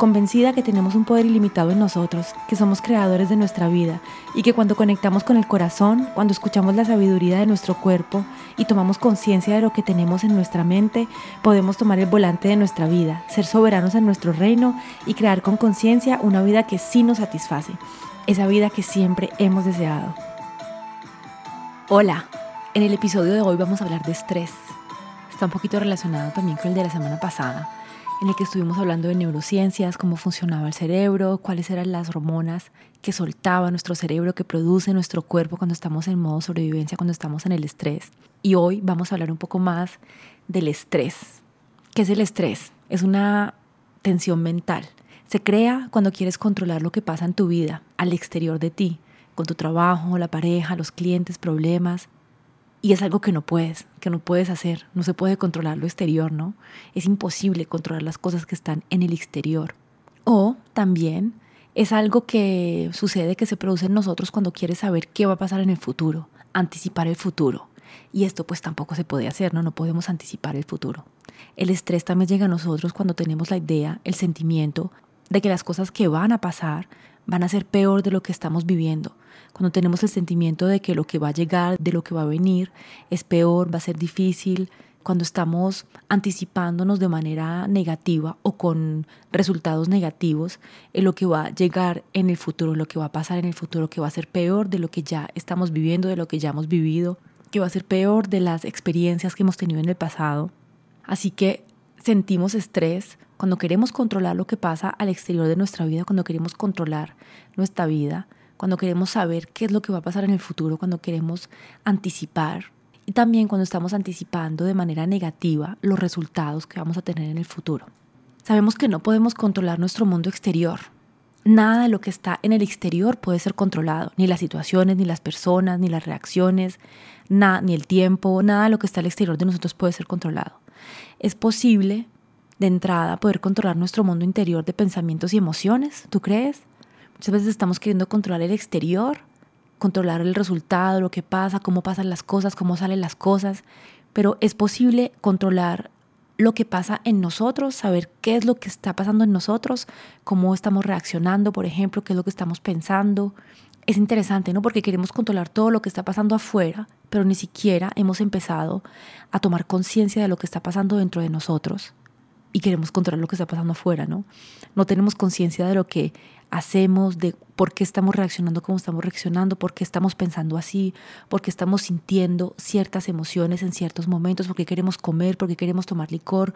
convencida que tenemos un poder ilimitado en nosotros, que somos creadores de nuestra vida y que cuando conectamos con el corazón, cuando escuchamos la sabiduría de nuestro cuerpo y tomamos conciencia de lo que tenemos en nuestra mente, podemos tomar el volante de nuestra vida, ser soberanos en nuestro reino y crear con conciencia una vida que sí nos satisface, esa vida que siempre hemos deseado. Hola, en el episodio de hoy vamos a hablar de estrés. Está un poquito relacionado también con el de la semana pasada en el que estuvimos hablando de neurociencias, cómo funcionaba el cerebro, cuáles eran las hormonas que soltaba nuestro cerebro, que produce nuestro cuerpo cuando estamos en modo sobrevivencia, cuando estamos en el estrés. Y hoy vamos a hablar un poco más del estrés. ¿Qué es el estrés? Es una tensión mental. Se crea cuando quieres controlar lo que pasa en tu vida, al exterior de ti, con tu trabajo, la pareja, los clientes, problemas, y es algo que no puedes, que no puedes hacer. No se puede controlar lo exterior, ¿no? Es imposible controlar las cosas que están en el exterior. O también es algo que sucede, que se produce en nosotros cuando quieres saber qué va a pasar en el futuro, anticipar el futuro. Y esto pues tampoco se puede hacer, ¿no? No podemos anticipar el futuro. El estrés también llega a nosotros cuando tenemos la idea, el sentimiento de que las cosas que van a pasar van a ser peor de lo que estamos viviendo. Cuando tenemos el sentimiento de que lo que va a llegar, de lo que va a venir, es peor, va a ser difícil, cuando estamos anticipándonos de manera negativa o con resultados negativos en lo que va a llegar en el futuro, lo que va a pasar en el futuro, que va a ser peor de lo que ya estamos viviendo, de lo que ya hemos vivido, que va a ser peor de las experiencias que hemos tenido en el pasado. Así que sentimos estrés cuando queremos controlar lo que pasa al exterior de nuestra vida, cuando queremos controlar nuestra vida, cuando queremos saber qué es lo que va a pasar en el futuro, cuando queremos anticipar y también cuando estamos anticipando de manera negativa los resultados que vamos a tener en el futuro. Sabemos que no podemos controlar nuestro mundo exterior. Nada de lo que está en el exterior puede ser controlado, ni las situaciones, ni las personas, ni las reacciones, nada, ni el tiempo, nada de lo que está al exterior de nosotros puede ser controlado. Es posible de entrada poder controlar nuestro mundo interior de pensamientos y emociones, ¿tú crees? Muchas veces estamos queriendo controlar el exterior, controlar el resultado, lo que pasa, cómo pasan las cosas, cómo salen las cosas, pero es posible controlar lo que pasa en nosotros, saber qué es lo que está pasando en nosotros, cómo estamos reaccionando, por ejemplo, qué es lo que estamos pensando. Es interesante, ¿no? Porque queremos controlar todo lo que está pasando afuera, pero ni siquiera hemos empezado a tomar conciencia de lo que está pasando dentro de nosotros y queremos controlar lo que está pasando afuera, ¿no? No tenemos conciencia de lo que hacemos, de por qué estamos reaccionando como estamos reaccionando, por qué estamos pensando así, por qué estamos sintiendo ciertas emociones en ciertos momentos, porque queremos comer, porque queremos tomar licor,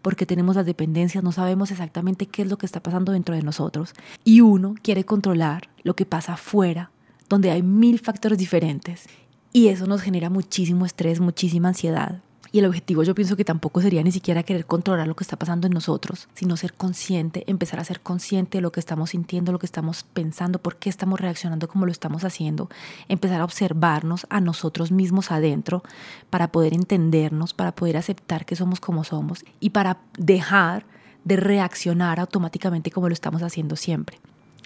porque tenemos las dependencias, no sabemos exactamente qué es lo que está pasando dentro de nosotros. Y uno quiere controlar lo que pasa afuera, donde hay mil factores diferentes. Y eso nos genera muchísimo estrés, muchísima ansiedad. Y el objetivo yo pienso que tampoco sería ni siquiera querer controlar lo que está pasando en nosotros, sino ser consciente, empezar a ser consciente de lo que estamos sintiendo, lo que estamos pensando, por qué estamos reaccionando como lo estamos haciendo, empezar a observarnos a nosotros mismos adentro para poder entendernos, para poder aceptar que somos como somos y para dejar de reaccionar automáticamente como lo estamos haciendo siempre.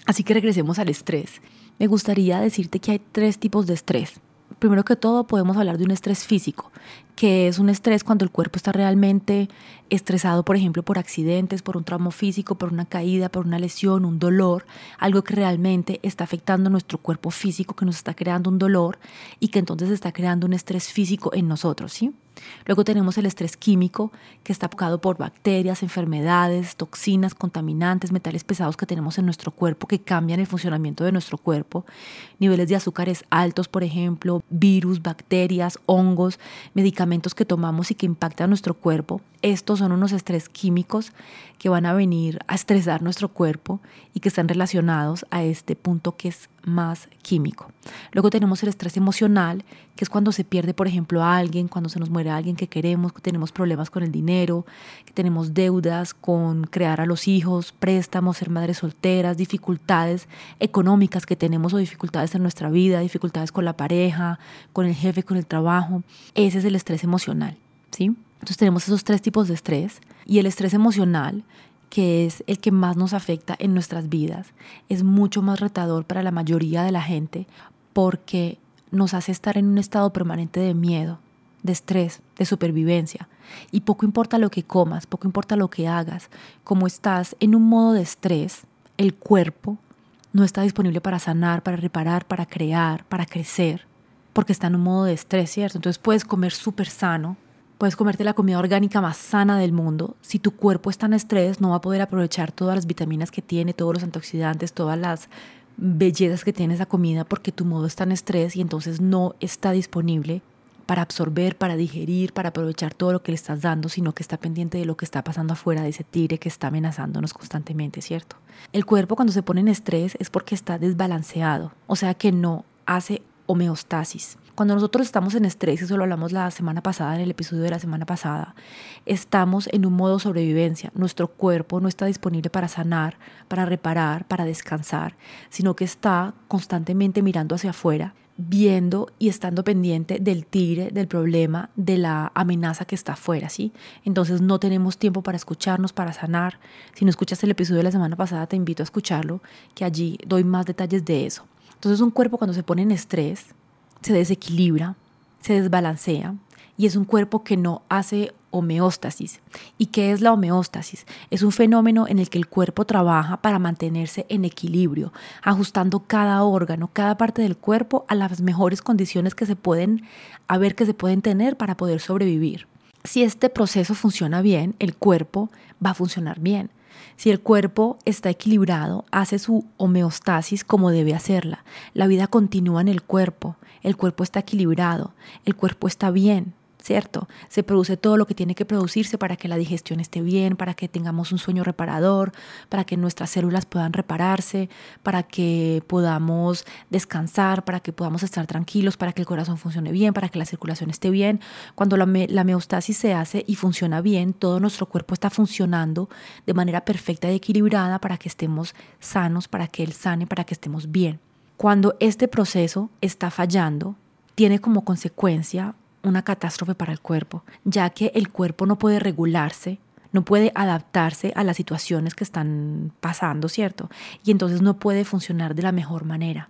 Así que regresemos al estrés. Me gustaría decirte que hay tres tipos de estrés primero que todo podemos hablar de un estrés físico, que es un estrés cuando el cuerpo está realmente estresado, por ejemplo, por accidentes, por un trauma físico, por una caída, por una lesión, un dolor, algo que realmente está afectando nuestro cuerpo físico, que nos está creando un dolor y que entonces está creando un estrés físico en nosotros, ¿sí? Luego tenemos el estrés químico, que está provocado por bacterias, enfermedades, toxinas, contaminantes, metales pesados que tenemos en nuestro cuerpo que cambian el funcionamiento de nuestro cuerpo. Niveles de azúcares altos, por ejemplo, virus, bacterias, hongos, medicamentos que tomamos y que impactan nuestro cuerpo. Estos son unos estrés químicos que van a venir a estresar nuestro cuerpo y que están relacionados a este punto que es más químico. Luego tenemos el estrés emocional, que es cuando se pierde, por ejemplo, a alguien, cuando se nos muere alguien que queremos, que tenemos problemas con el dinero, que tenemos deudas con crear a los hijos, préstamos, ser madres solteras, dificultades económicas que tenemos o dificultades en nuestra vida, dificultades con la pareja, con el jefe, con el trabajo. Ese es el estrés emocional, ¿sí? Entonces tenemos esos tres tipos de estrés y el estrés emocional, que es el que más nos afecta en nuestras vidas, es mucho más retador para la mayoría de la gente porque nos hace estar en un estado permanente de miedo, de estrés, de supervivencia. Y poco importa lo que comas, poco importa lo que hagas, como estás en un modo de estrés, el cuerpo no está disponible para sanar, para reparar, para crear, para crecer, porque está en un modo de estrés, ¿cierto? Entonces puedes comer súper sano, Puedes comerte la comida orgánica más sana del mundo. Si tu cuerpo está en estrés, no va a poder aprovechar todas las vitaminas que tiene, todos los antioxidantes, todas las bellezas que tiene esa comida porque tu modo está en estrés y entonces no está disponible para absorber, para digerir, para aprovechar todo lo que le estás dando, sino que está pendiente de lo que está pasando afuera, de ese tigre que está amenazándonos constantemente, ¿cierto? El cuerpo cuando se pone en estrés es porque está desbalanceado, o sea que no hace homeostasis. Cuando nosotros estamos en estrés, eso lo hablamos la semana pasada, en el episodio de la semana pasada, estamos en un modo sobrevivencia. Nuestro cuerpo no está disponible para sanar, para reparar, para descansar, sino que está constantemente mirando hacia afuera, viendo y estando pendiente del tigre, del problema, de la amenaza que está afuera, ¿sí? Entonces no tenemos tiempo para escucharnos, para sanar. Si no escuchas el episodio de la semana pasada, te invito a escucharlo, que allí doy más detalles de eso. Entonces un cuerpo cuando se pone en estrés, se desequilibra, se desbalancea y es un cuerpo que no hace homeostasis. ¿Y qué es la homeostasis? Es un fenómeno en el que el cuerpo trabaja para mantenerse en equilibrio, ajustando cada órgano, cada parte del cuerpo a las mejores condiciones que se pueden a ver que se pueden tener para poder sobrevivir. Si este proceso funciona bien, el cuerpo va a funcionar bien. Si el cuerpo está equilibrado, hace su homeostasis como debe hacerla. La vida continúa en el cuerpo, el cuerpo está equilibrado, el cuerpo está bien, ¿cierto? Se produce todo lo que tiene que producirse para que la digestión esté bien, para que tengamos un sueño reparador, para que nuestras células puedan repararse, para que podamos descansar, para que podamos estar tranquilos, para que el corazón funcione bien, para que la circulación esté bien. Cuando la, la meostasis se hace y funciona bien, todo nuestro cuerpo está funcionando de manera perfecta y equilibrada para que estemos sanos, para que él sane, para que estemos bien. Cuando este proceso está fallando, tiene como consecuencia una catástrofe para el cuerpo, ya que el cuerpo no puede regularse, no puede adaptarse a las situaciones que están pasando, ¿cierto? Y entonces no puede funcionar de la mejor manera.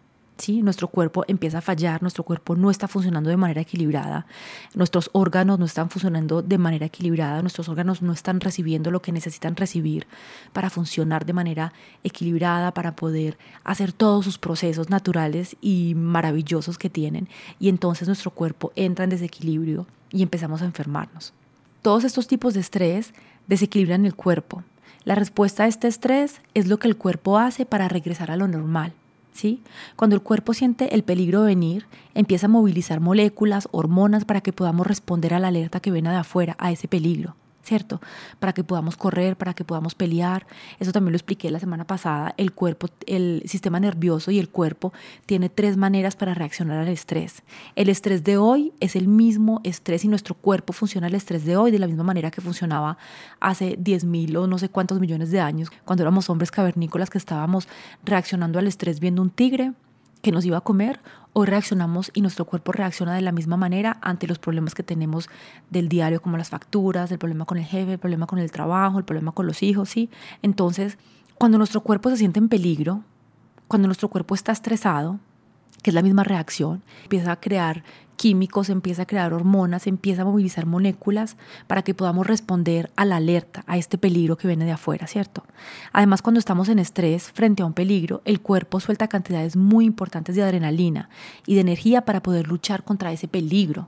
Nuestro cuerpo empieza a fallar, nuestro cuerpo no está funcionando de manera equilibrada, nuestros órganos no están funcionando de manera equilibrada, nuestros órganos no están recibiendo lo que necesitan recibir para funcionar de manera equilibrada, para poder hacer todos sus procesos naturales y maravillosos que tienen. Y entonces nuestro cuerpo entra en desequilibrio y empezamos a enfermarnos. Todos estos tipos de estrés desequilibran el cuerpo. La respuesta a este estrés es lo que el cuerpo hace para regresar a lo normal. Cuando el cuerpo siente el peligro de venir, empieza a movilizar moléculas, hormonas para que podamos responder a la alerta que viene de afuera, a ese peligro. ¿Cierto? Para que podamos correr, para que podamos pelear. Eso también lo expliqué la semana pasada. El cuerpo, el sistema nervioso y el cuerpo tiene tres maneras para reaccionar al estrés. El estrés de hoy es el mismo estrés y nuestro cuerpo funciona el estrés de hoy de la misma manera que funcionaba hace 10.000 o no sé cuántos millones de años, cuando éramos hombres cavernícolas que estábamos reaccionando al estrés viendo un tigre que nos iba a comer, hoy reaccionamos y nuestro cuerpo reacciona de la misma manera ante los problemas que tenemos del diario, como las facturas, el problema con el jefe, el problema con el trabajo, el problema con los hijos, ¿sí? Entonces, cuando nuestro cuerpo se siente en peligro, cuando nuestro cuerpo está estresado, que es la misma reacción, empieza a crear químicos, empieza a crear hormonas, empieza a movilizar moléculas para que podamos responder a la alerta, a este peligro que viene de afuera, ¿cierto? Además, cuando estamos en estrés frente a un peligro, el cuerpo suelta cantidades muy importantes de adrenalina y de energía para poder luchar contra ese peligro,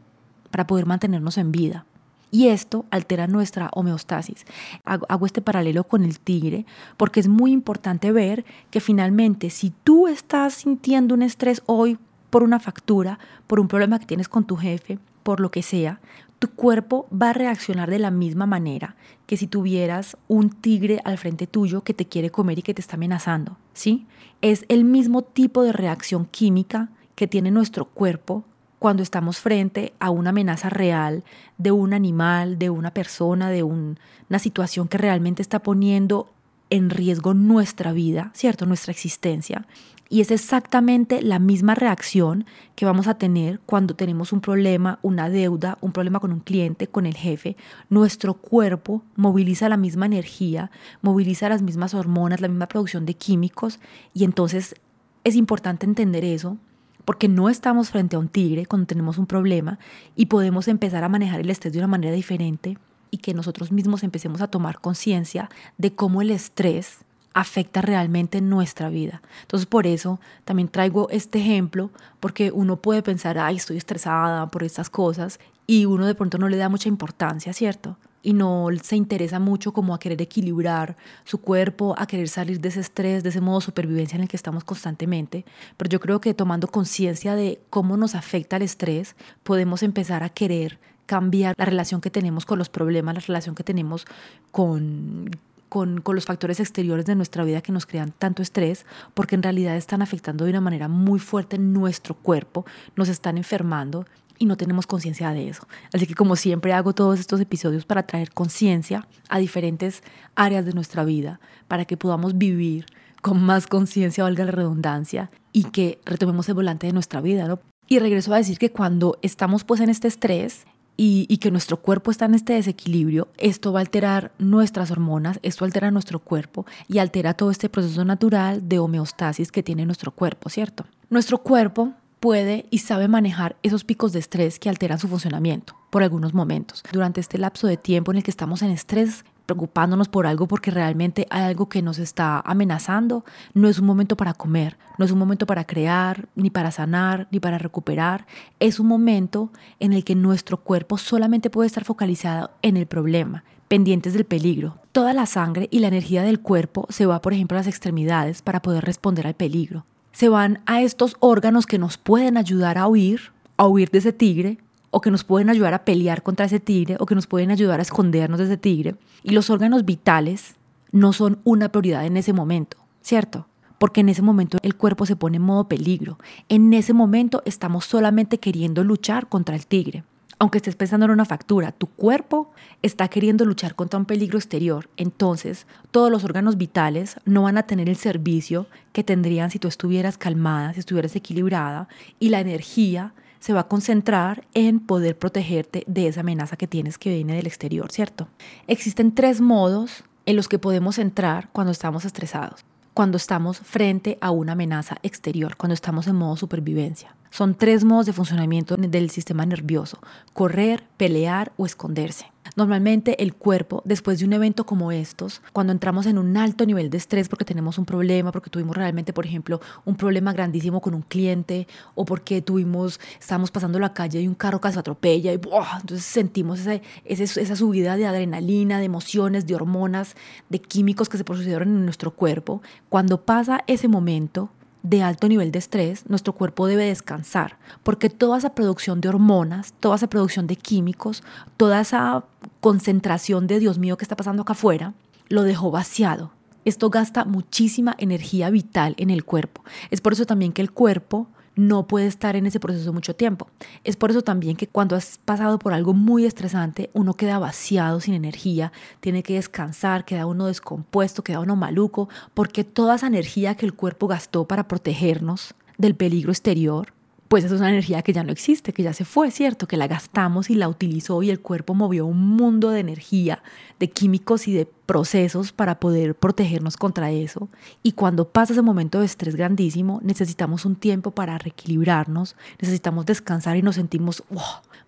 para poder mantenernos en vida. Y esto altera nuestra homeostasis. Hago, este paralelo con el tigre porque es muy importante ver que finalmente si tú estás sintiendo un estrés hoy por una factura, por un problema que tienes con tu jefe, por lo que sea, tu cuerpo va a reaccionar de la misma manera que si tuvieras un tigre al frente tuyo que te quiere comer y que te está amenazando, ¿sí? Es el mismo tipo de reacción química que tiene nuestro cuerpo cuando estamos frente a una amenaza real de un animal, de una persona, de una situación que realmente está poniendo en riesgo nuestra vida, ¿cierto? Nuestra existencia. Y es exactamente la misma reacción que vamos a tener cuando tenemos un problema, una deuda, un problema con un cliente, con el jefe. Nuestro cuerpo moviliza la misma energía, moviliza las mismas hormonas, la misma producción de químicos. Y entonces es importante entender eso porque no estamos frente a un tigre cuando tenemos un problema y podemos empezar a manejar el estrés de una manera diferente y que nosotros mismos empecemos a tomar conciencia de cómo el estrés afecta realmente nuestra vida. Entonces por eso también traigo este ejemplo, porque uno puede pensar, ay, estoy estresada por estas cosas, y uno de pronto no le da mucha importancia, ¿cierto? Y no se interesa mucho como a querer equilibrar su cuerpo, a querer salir de ese estrés, de ese modo supervivencia en el que estamos constantemente. Pero yo creo que tomando conciencia de cómo nos afecta el estrés, podemos empezar a querer cambiar la relación que tenemos con los problemas, la relación que tenemos con con, los factores exteriores de nuestra vida que nos crean tanto estrés, porque en realidad están afectando de una manera muy fuerte nuestro cuerpo, nos están enfermando y no tenemos conciencia de eso. Así que como siempre hago todos estos episodios para traer conciencia a diferentes áreas de nuestra vida, para que podamos vivir con más conciencia, valga la redundancia, y que retomemos el volante de nuestra vida, ¿no? Y regreso a decir que cuando estamos pues en este estrés, y, que nuestro cuerpo está en este desequilibrio, esto va a alterar nuestras hormonas, esto altera nuestro cuerpo y altera todo este proceso natural de homeostasis que tiene nuestro cuerpo, ¿cierto? Nuestro cuerpo puede y sabe manejar esos picos de estrés que alteran su funcionamiento por algunos momentos. Durante este lapso de tiempo en el que estamos en estrés, preocupándonos por algo porque realmente hay algo que nos está amenazando, no es un momento para comer, no es un momento para crear, ni para sanar, ni para recuperar. Es un momento en el que nuestro cuerpo solamente puede estar focalizado en el problema, pendientes del peligro. Toda la sangre y la energía del cuerpo se va, por ejemplo, a las extremidades para poder responder al peligro. Se van a estos órganos que nos pueden ayudar a huir, a huir de ese tigre, o que nos pueden ayudar a pelear contra ese tigre o que nos pueden ayudar a escondernos de ese tigre. Y los órganos vitales no son una prioridad en ese momento, ¿cierto? Porque en ese momento el cuerpo se pone en modo peligro. En ese momento estamos solamente queriendo luchar contra el tigre. Aunque estés pensando en una factura, tu cuerpo está queriendo luchar contra un peligro exterior. Entonces, todos los órganos vitales no van a tener el servicio que tendrían si tú estuvieras calmada, si estuvieras equilibrada y la energía se va a concentrar en poder protegerte de esa amenaza que tienes que viene del exterior, ¿cierto? Existen tres modos en los que podemos entrar cuando estamos estresados, cuando estamos frente a una amenaza exterior, cuando estamos en modo supervivencia. Son tres modos de funcionamiento del sistema nervioso, correr, pelear o esconderse. Normalmente el cuerpo, después de un evento como estos, cuando entramos en un alto nivel de estrés porque tenemos un problema, porque tuvimos realmente, por ejemplo, un problema grandísimo con un cliente o porque tuvimos, estamos pasando la calle y un carro casi atropella y entonces sentimos esa subida de adrenalina, de emociones, de hormonas, de químicos que se procedieron en nuestro cuerpo. Cuando pasa ese momento, de alto nivel de estrés, nuestro cuerpo debe descansar, porque toda esa producción de hormonas, toda esa producción de químicos, toda esa concentración de Dios mío que está pasando acá afuera, lo dejó vaciado. Esto gasta muchísima energía vital en el cuerpo. Es por eso también que el cuerpo no puede estar en ese proceso mucho tiempo. Es por eso también que cuando has pasado por algo muy estresante, uno queda vaciado, sin energía, tiene que descansar, queda uno descompuesto, queda uno maluco, porque toda esa energía que el cuerpo gastó para protegernos del peligro exterior, pues es una energía que ya no existe, que ya se fue, ¿cierto? Que la gastamos y la utilizó y el cuerpo movió un mundo de energía, de químicos y de procesos para poder protegernos contra eso. Y cuando pasa ese momento de estrés grandísimo, necesitamos un tiempo para reequilibrarnos, necesitamos descansar y nos sentimos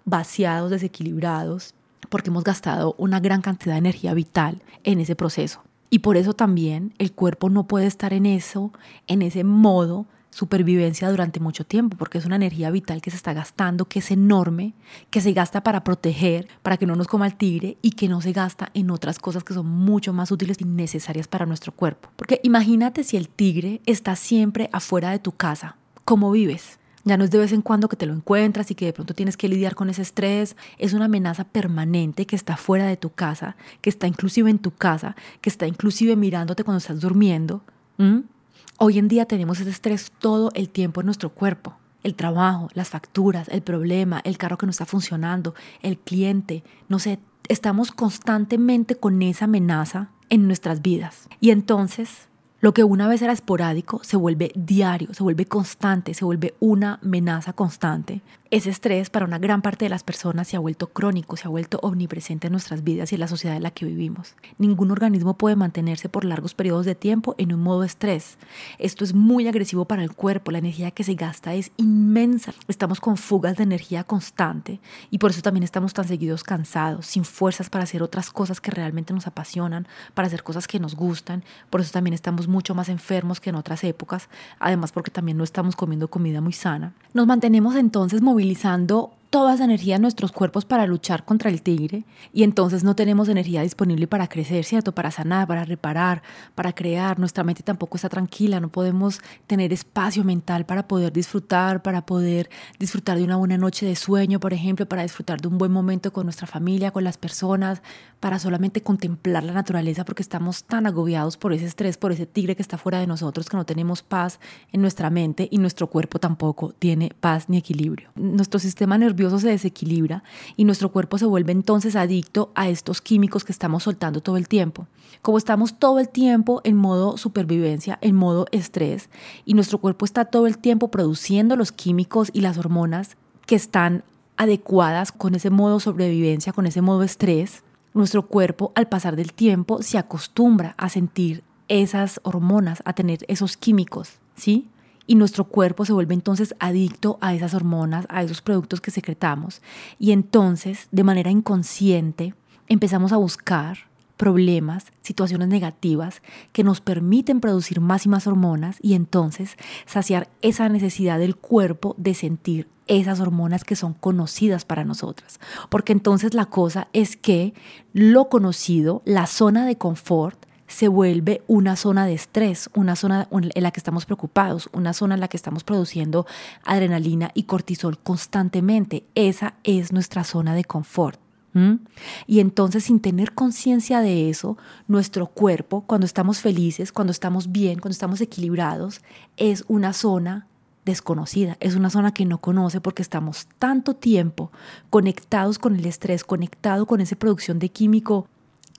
vaciados, desequilibrados, porque hemos gastado una gran cantidad de energía vital en ese proceso. Y por eso también el cuerpo no puede estar en eso, en ese modo supervivencia durante mucho tiempo, porque es una energía vital que se está gastando, que es enorme, que se gasta para proteger, para que no nos coma el tigre y que no se gasta en otras cosas que son mucho más útiles y necesarias para nuestro cuerpo. Porque imagínate si el tigre está siempre afuera de tu casa, ¿cómo vives? Ya no es de vez en cuando que te lo encuentras y que de pronto tienes que lidiar con ese estrés. Es una amenaza permanente que está fuera de tu casa, que está inclusive en tu casa, que está inclusive mirándote cuando estás durmiendo. Hoy en día tenemos ese estrés todo el tiempo en nuestro cuerpo. El trabajo, las facturas, el problema, el carro que no está funcionando, el cliente, no sé, estamos constantemente con esa amenaza en nuestras vidas. Y entonces lo que una vez era esporádico se vuelve diario, se vuelve constante, se vuelve una amenaza constante. Ese estrés para una gran parte de las personas se ha vuelto crónico, se ha vuelto omnipresente en nuestras vidas y en la sociedad en la que vivimos. Ningún organismo puede mantenerse por largos periodos de tiempo en un modo estrés. Esto es muy agresivo para el cuerpo, la energía que se gasta es inmensa. Estamos con fugas de energía constante y por eso también estamos tan seguidos cansados, sin fuerzas para hacer otras cosas que realmente nos apasionan, para hacer cosas que nos gustan. Por eso también estamos mucho más enfermos que en otras épocas, además porque también no estamos comiendo comida muy sana. Nos mantenemos entonces movilizando toda esa energía en nuestros cuerpos para luchar contra el tigre y entonces no tenemos energía disponible para crecer, ¿cierto? Para sanar, para reparar, para crear. Nuestra mente tampoco está tranquila, no podemos tener espacio mental para poder disfrutar, para poder disfrutar de una buena noche de sueño, por ejemplo, para disfrutar de un buen momento con nuestra familia, con las personas, para solamente contemplar la naturaleza porque estamos tan agobiados por ese estrés, por ese tigre que está fuera de nosotros, que no tenemos paz en nuestra mente y nuestro cuerpo tampoco tiene paz ni equilibrio. Nuestro sistema nervioso se desequilibra y nuestro cuerpo se vuelve entonces adicto a estos químicos que estamos soltando todo el tiempo. Como estamos todo el tiempo en modo supervivencia, en modo estrés, y nuestro cuerpo está todo el tiempo produciendo los químicos y las hormonas que están adecuadas con ese modo sobrevivencia, con ese modo estrés, nuestro cuerpo al pasar del tiempo se acostumbra a sentir esas hormonas, a tener esos químicos, ¿sí? Y nuestro cuerpo se vuelve entonces adicto a esas hormonas, a esos productos que secretamos y entonces de manera inconsciente empezamos a buscar problemas, situaciones negativas que nos permiten producir más y más hormonas y entonces saciar esa necesidad del cuerpo de sentir esas hormonas que son conocidas para nosotras. Porque entonces la cosa es que lo conocido, la zona de confort, se vuelve una zona de estrés, una zona en la que estamos preocupados, una zona en la que estamos produciendo adrenalina y cortisol constantemente. Esa es nuestra zona de confort. Y entonces sin tener conciencia de eso, nuestro cuerpo, cuando estamos felices, cuando estamos bien, cuando estamos equilibrados, es una zona desconocida, es una zona que no conoce porque estamos tanto tiempo conectados con el estrés, conectado con esa producción de químico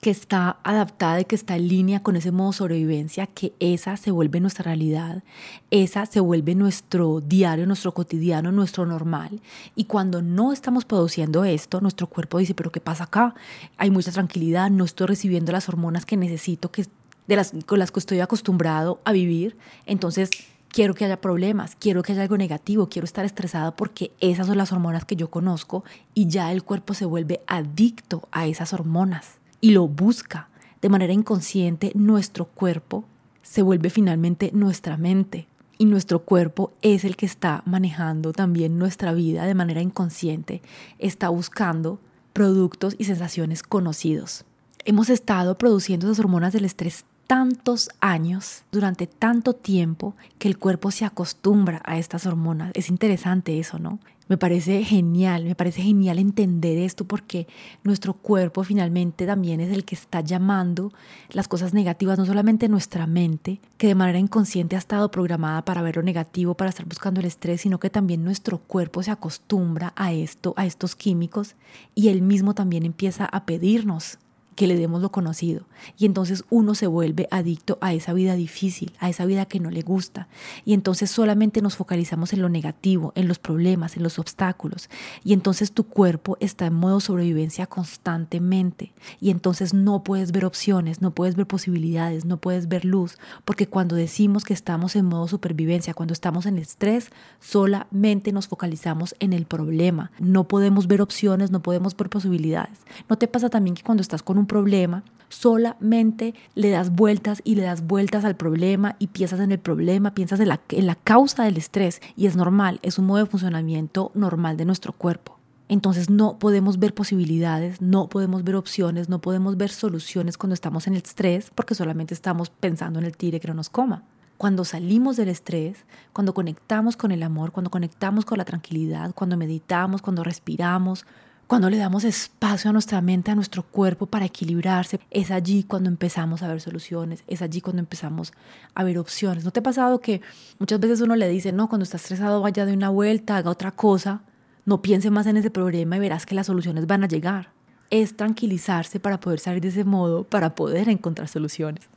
que está adaptada y que está en línea con ese modo sobrevivencia, que esa se vuelve nuestra realidad, esa se vuelve nuestro diario, nuestro cotidiano, nuestro normal. Y cuando no estamos produciendo esto, nuestro cuerpo dice, pero ¿qué pasa acá? Hay mucha tranquilidad, no estoy recibiendo las hormonas que necesito, que, de las, con las que estoy acostumbrado a vivir. Entonces, quiero que haya problemas, quiero que haya algo negativo, quiero estar estresado porque esas son las hormonas que yo conozco y ya el cuerpo se vuelve adicto a esas hormonas y lo busca de manera inconsciente, nuestro cuerpo se vuelve finalmente nuestra mente. Y nuestro cuerpo es el que está manejando también nuestra vida de manera inconsciente, está buscando productos y sensaciones conocidos. Hemos estado produciendo esas hormonas del estrés tantos años, durante tanto tiempo, que el cuerpo se acostumbra a estas hormonas. Es interesante eso, ¿no? Me parece genial, me parece genial entender esto porque nuestro cuerpo finalmente también es el que está llamando las cosas negativas, no solamente nuestra mente, que de manera inconsciente ha estado programada para ver lo negativo, para estar buscando el estrés, sino que también nuestro cuerpo se acostumbra a esto, a estos químicos, y él mismo también empieza a pedirnos que le demos lo conocido. Y entonces uno se vuelve adicto a esa vida difícil, a esa vida que no le gusta. Y entonces solamente nos focalizamos en lo negativo, en los problemas, en los obstáculos. Y entonces tu cuerpo está en modo sobrevivencia constantemente. Y entonces no puedes ver opciones, no puedes ver posibilidades, no puedes ver luz. Porque cuando decimos que estamos en modo supervivencia, cuando estamos en estrés, solamente nos focalizamos en el problema. No podemos ver opciones, no podemos ver posibilidades. ¿No te pasa también que cuando estás con un problema, solamente le das vueltas y le das vueltas al problema y piensas en el problema, piensas en la, en la causa del estrés y es normal, es un modo de funcionamiento normal de nuestro cuerpo. Entonces no podemos ver posibilidades, no podemos ver opciones, no podemos ver soluciones cuando estamos en el estrés porque solamente estamos pensando en el tigre que no nos coma. Cuando salimos del estrés, cuando conectamos con el amor, cuando conectamos con la tranquilidad, cuando meditamos, cuando respiramos, cuando le damos espacio a nuestra mente, a nuestro cuerpo para equilibrarse, es allí cuando empezamos a ver soluciones, es allí cuando empezamos a ver opciones. ¿No te ha pasado que muchas veces uno le dice, no, cuando está estresado vaya de una vuelta, haga otra cosa, no piense más en ese problema y verás que las soluciones van a llegar? Es tranquilizarse para poder salir de ese modo, para poder encontrar soluciones.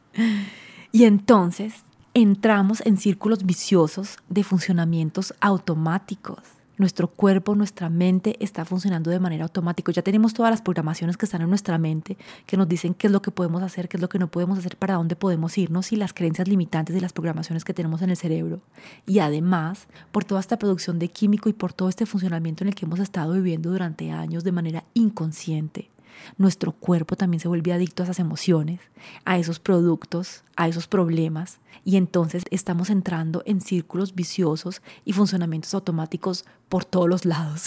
Y entonces entramos en círculos viciosos de funcionamientos automáticos nuestro cuerpo, nuestra mente está funcionando de manera automática. Ya tenemos todas las programaciones que están en nuestra mente, que nos dicen qué es lo que podemos hacer, qué es lo que no podemos hacer, para dónde podemos irnos y las creencias limitantes de las programaciones que tenemos en el cerebro. Y además, por toda esta producción de químico y por todo este funcionamiento en el que hemos estado viviendo durante años de manera inconsciente nuestro cuerpo también se vuelve adicto a esas emociones, a esos productos, a esos problemas, y entonces estamos entrando en círculos viciosos y funcionamientos automáticos por todos los lados.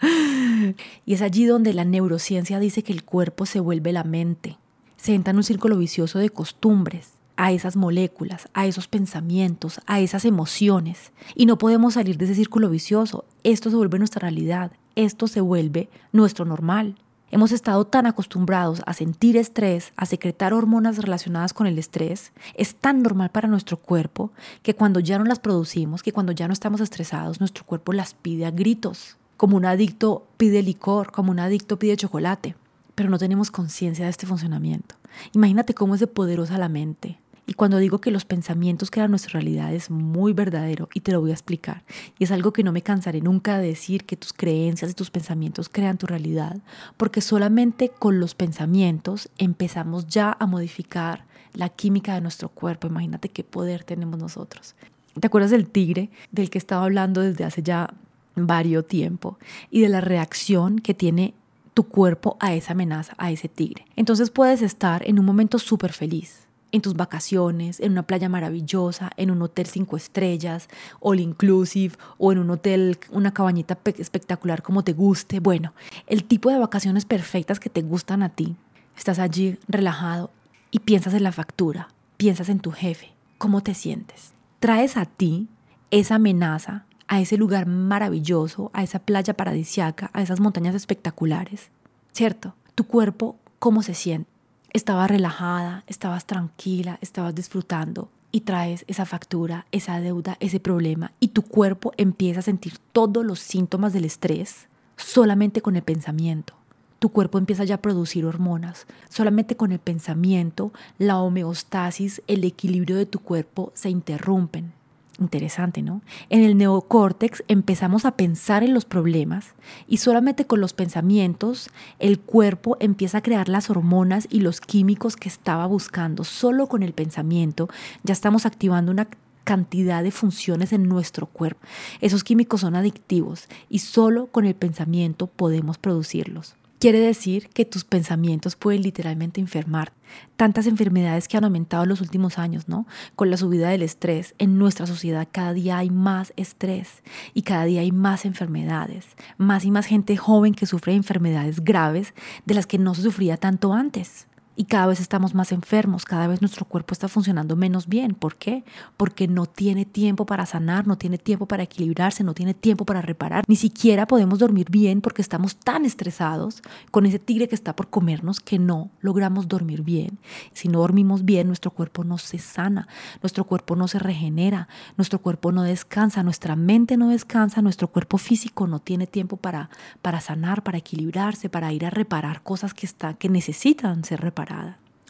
y es allí donde la neurociencia dice que el cuerpo se vuelve la mente. Se entra en un círculo vicioso de costumbres, a esas moléculas, a esos pensamientos, a esas emociones. Y no podemos salir de ese círculo vicioso. Esto se vuelve nuestra realidad. Esto se vuelve nuestro normal. Hemos estado tan acostumbrados a sentir estrés, a secretar hormonas relacionadas con el estrés, es tan normal para nuestro cuerpo que cuando ya no las producimos, que cuando ya no estamos estresados, nuestro cuerpo las pide a gritos, como un adicto pide licor, como un adicto pide chocolate, pero no tenemos conciencia de este funcionamiento. Imagínate cómo es de poderosa la mente, y cuando digo que los pensamientos crean nuestra realidad es muy verdadero y te lo voy a explicar. Y es algo que no me cansaré nunca de decir que tus creencias y tus pensamientos crean tu realidad, porque solamente con los pensamientos empezamos ya a modificar la química de nuestro cuerpo. Imagínate qué poder tenemos nosotros. ¿Te acuerdas del tigre del que estaba hablando desde hace ya varios tiempo y de la reacción que tiene tu cuerpo a esa amenaza, a ese tigre? Entonces puedes estar en un momento súper feliz en tus vacaciones, en una playa maravillosa, en un hotel cinco estrellas, all inclusive, o en un hotel, una cabañita espectacular como te guste. Bueno, el tipo de vacaciones perfectas que te gustan a ti. Estás allí relajado y piensas en la factura, piensas en tu jefe. ¿Cómo te sientes? Traes a ti esa amenaza a ese lugar maravilloso, a esa playa paradisiaca, a esas montañas espectaculares, ¿cierto? Tu cuerpo, ¿cómo se siente? Estabas relajada, estabas tranquila, estabas disfrutando y traes esa factura, esa deuda, ese problema y tu cuerpo empieza a sentir todos los síntomas del estrés solamente con el pensamiento. Tu cuerpo empieza ya a producir hormonas. Solamente con el pensamiento, la homeostasis, el equilibrio de tu cuerpo se interrumpen. Interesante, ¿no? En el neocórtex empezamos a pensar en los problemas y solamente con los pensamientos el cuerpo empieza a crear las hormonas y los químicos que estaba buscando. Solo con el pensamiento ya estamos activando una cantidad de funciones en nuestro cuerpo. Esos químicos son adictivos y solo con el pensamiento podemos producirlos. Quiere decir que tus pensamientos pueden literalmente enfermar. Tantas enfermedades que han aumentado en los últimos años, ¿no? Con la subida del estrés, en nuestra sociedad cada día hay más estrés y cada día hay más enfermedades. Más y más gente joven que sufre enfermedades graves de las que no se sufría tanto antes y cada vez estamos más enfermos, cada vez nuestro cuerpo está funcionando menos bien. ¿Por qué? Porque no tiene tiempo para sanar, no tiene tiempo para equilibrarse, no tiene tiempo para reparar. Ni siquiera podemos dormir bien porque estamos tan estresados con ese tigre que está por comernos que no logramos dormir bien. Si no dormimos bien, nuestro cuerpo no se sana, nuestro cuerpo no se regenera, nuestro cuerpo no descansa, nuestra mente no descansa, nuestro cuerpo físico no tiene tiempo para, para sanar, para equilibrarse, para ir a reparar cosas que, está, que necesitan ser reparadas.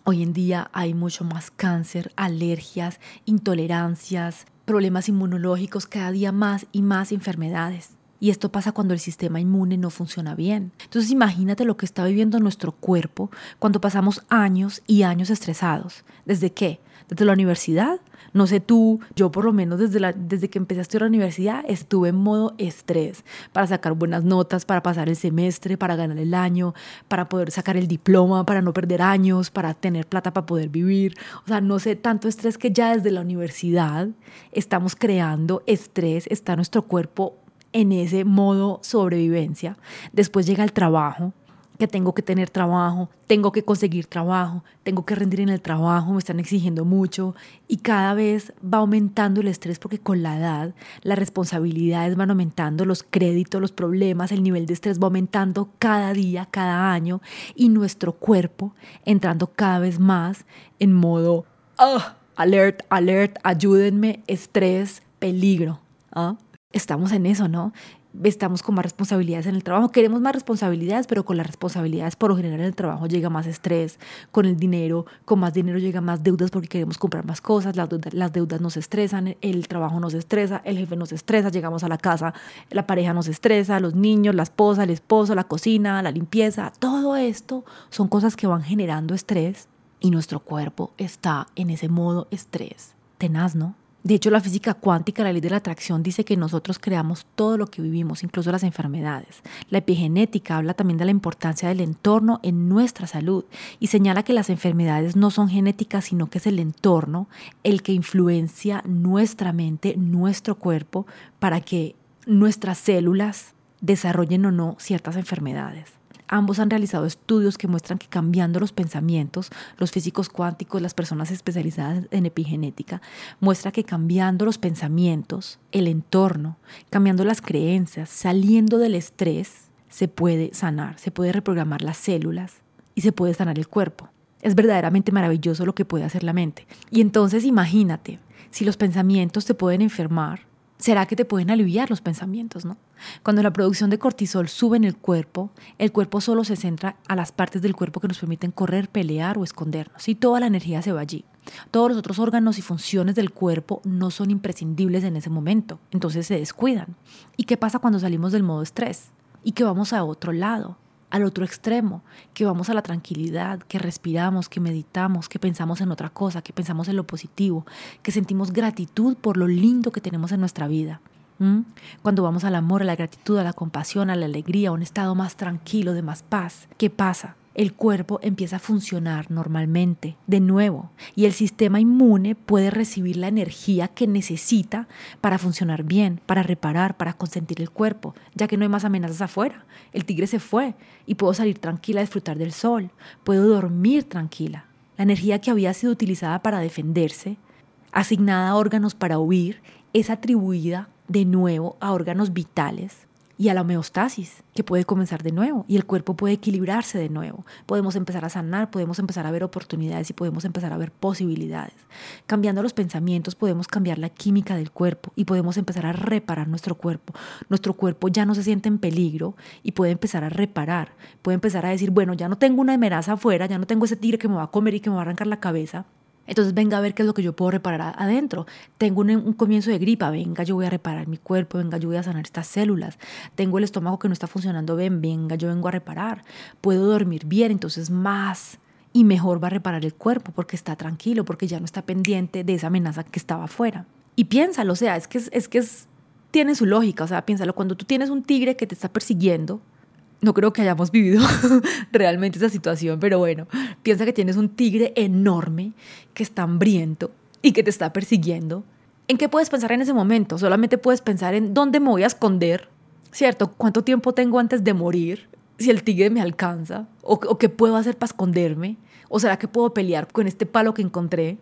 Hoy en día hay mucho más cáncer, alergias, intolerancias, problemas inmunológicos, cada día más y más enfermedades. Y esto pasa cuando el sistema inmune no funciona bien. Entonces imagínate lo que está viviendo nuestro cuerpo cuando pasamos años y años estresados. ¿Desde qué? Desde la universidad no sé tú, yo por lo menos desde, desde que empecé a estudiar la universidad estuve en modo estrés para sacar buenas notas, para pasar el semestre, para ganar el año, para poder sacar el diploma, para no perder años, para tener plata para poder vivir. O sea, no sé, tanto estrés que ya desde la universidad estamos creando estrés, está nuestro cuerpo en ese modo sobrevivencia. Después llega el trabajo, que tengo que tener trabajo, tengo que conseguir trabajo, tengo que rendir en el trabajo, me están exigiendo mucho y cada vez va aumentando el estrés porque con la edad las responsabilidades van aumentando, los créditos, los problemas, el nivel de estrés va aumentando cada día, cada año y nuestro cuerpo entrando cada vez más en modo ah, alert, alert, ayúdenme, estrés, peligro. ¿ah? Estamos en eso, ¿no? Estamos con más responsabilidades en el trabajo. Queremos más responsabilidades, pero con las responsabilidades por lo general en el trabajo llega más estrés. Con el dinero, con más dinero llega más deudas porque queremos comprar más cosas. Las deudas, las deudas nos estresan, el trabajo nos estresa, el jefe nos estresa, llegamos a la casa, la pareja nos estresa, los niños, la esposa, el esposo, la cocina, la limpieza. Todo esto son cosas que van generando estrés y nuestro cuerpo está en ese modo estrés. Tenaz, ¿no? De hecho, la física cuántica, la ley de la atracción, dice que nosotros creamos todo lo que vivimos, incluso las enfermedades. La epigenética habla también de la importancia del entorno en nuestra salud y señala que las enfermedades no son genéticas, sino que es el entorno el que influencia nuestra mente, nuestro cuerpo, para que nuestras células desarrollen o no ciertas enfermedades. Ambos han realizado estudios que muestran que cambiando los pensamientos, los físicos cuánticos, las personas especializadas en epigenética, muestra que cambiando los pensamientos, el entorno, cambiando las creencias, saliendo del estrés, se puede sanar, se puede reprogramar las células y se puede sanar el cuerpo. Es verdaderamente maravilloso lo que puede hacer la mente. Y entonces imagínate, si los pensamientos te pueden enfermar, ¿será que te pueden aliviar los pensamientos, no? Cuando la producción de cortisol sube en el cuerpo, el cuerpo solo se centra a las partes del cuerpo que nos permiten correr, pelear o escondernos. Y toda la energía se va allí. Todos los otros órganos y funciones del cuerpo no son imprescindibles en ese momento, entonces se descuidan. ¿Y qué pasa cuando salimos del modo estrés? Y que vamos a otro lado, al otro extremo, que vamos a la tranquilidad, que respiramos, que meditamos, que pensamos en otra cosa, que pensamos en lo positivo, que sentimos gratitud por lo lindo que tenemos en nuestra vida. Cuando vamos al amor, a la gratitud, a la compasión, a la alegría, a un estado más tranquilo, de más paz, ¿qué pasa? El cuerpo empieza a funcionar normalmente de nuevo y el sistema inmune puede recibir la energía que necesita para funcionar bien, para reparar, para consentir el cuerpo, ya que no hay más amenazas afuera. El tigre se fue y puedo salir tranquila a disfrutar del sol, puedo dormir tranquila. La energía que había sido utilizada para defenderse, asignada a órganos para huir, es atribuida de nuevo a órganos vitales y a la homeostasis, que puede comenzar de nuevo y el cuerpo puede equilibrarse de nuevo. Podemos empezar a sanar, podemos empezar a ver oportunidades y podemos empezar a ver posibilidades. Cambiando los pensamientos podemos cambiar la química del cuerpo y podemos empezar a reparar nuestro cuerpo. Nuestro cuerpo ya no se siente en peligro y puede empezar a reparar. Puede empezar a decir, bueno, ya no tengo una amenaza afuera, ya no tengo ese tigre que me va a comer y que me va a arrancar la cabeza entonces venga a ver qué es lo que yo puedo reparar adentro. Tengo un, comienzo de gripa, venga, yo voy a reparar mi cuerpo, venga, yo voy a sanar estas células. Tengo el estómago que no está funcionando bien, venga, yo vengo a reparar. Puedo dormir bien, entonces más y mejor va a reparar el cuerpo porque está tranquilo, porque ya no está pendiente de esa amenaza que estaba afuera. Y piénsalo, o sea, es que, es, que es, tiene su lógica, o sea, piénsalo, cuando tú tienes un tigre que te está persiguiendo, no creo que hayamos vivido realmente esa situación, pero bueno, piensa que tienes un tigre enorme que está hambriento y que te está persiguiendo. ¿En qué puedes pensar en ese momento? Solamente puedes pensar en dónde me voy a esconder, ¿cierto? ¿Cuánto tiempo tengo antes de morir? Si el tigre me alcanza, o, o qué puedo hacer para esconderme, o será que puedo pelear con este palo que encontré,